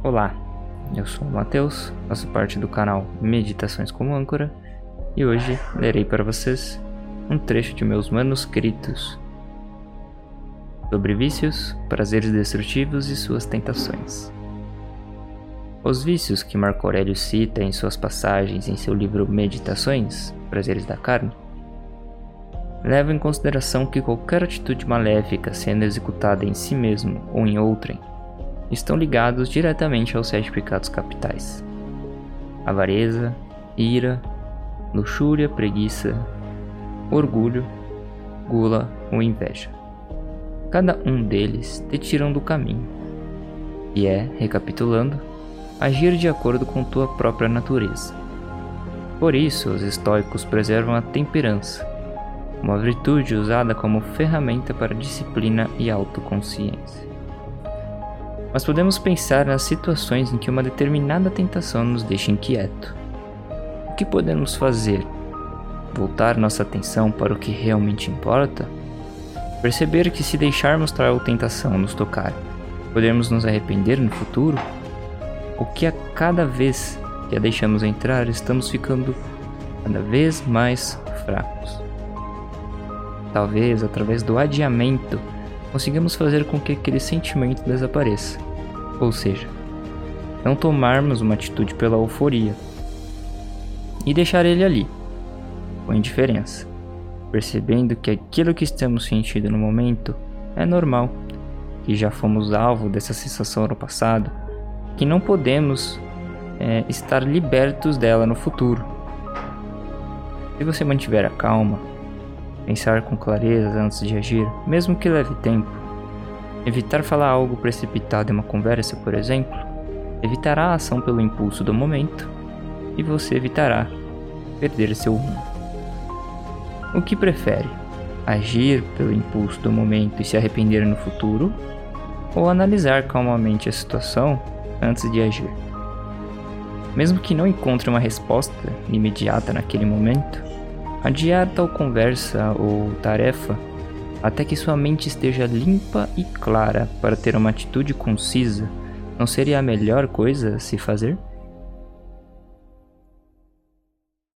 Olá, eu sou o Matheus, faço parte do canal Meditações como Âncora e hoje lerei para vocês um trecho de meus manuscritos sobre vícios, prazeres destrutivos e suas tentações. Os vícios que Marco Aurélio cita em suas passagens em seu livro Meditações, Prazeres da Carne, levam em consideração que qualquer atitude maléfica sendo executada em si mesmo ou em outrem estão ligados diretamente aos sete pecados capitais: avareza, ira, luxúria, preguiça, orgulho, gula ou inveja. Cada um deles te tiram do caminho, e é, recapitulando, agir de acordo com tua própria natureza. Por isso, os estoicos preservam a temperança, uma virtude usada como ferramenta para disciplina e autoconsciência mas podemos pensar nas situações em que uma determinada tentação nos deixa inquieto. O que podemos fazer? Voltar nossa atenção para o que realmente importa? Perceber que se deixarmos tal tentação nos tocar, podemos nos arrepender no futuro? Ou que a cada vez que a deixamos entrar, estamos ficando cada vez mais fracos? Talvez através do adiamento conseguimos fazer com que aquele sentimento desapareça. Ou seja, não tomarmos uma atitude pela euforia e deixar ele ali, com indiferença, percebendo que aquilo que estamos sentindo no momento é normal, que já fomos alvo dessa sensação no passado, que não podemos é, estar libertos dela no futuro. Se você mantiver a calma, pensar com clareza antes de agir, mesmo que leve tempo. Evitar falar algo precipitado em uma conversa, por exemplo, evitará a ação pelo impulso do momento e você evitará perder seu rumo. O que prefere? Agir pelo impulso do momento e se arrepender no futuro? Ou analisar calmamente a situação antes de agir? Mesmo que não encontre uma resposta imediata naquele momento, Adiar tal conversa ou tarefa até que sua mente esteja limpa e clara para ter uma atitude concisa não seria a melhor coisa a se fazer?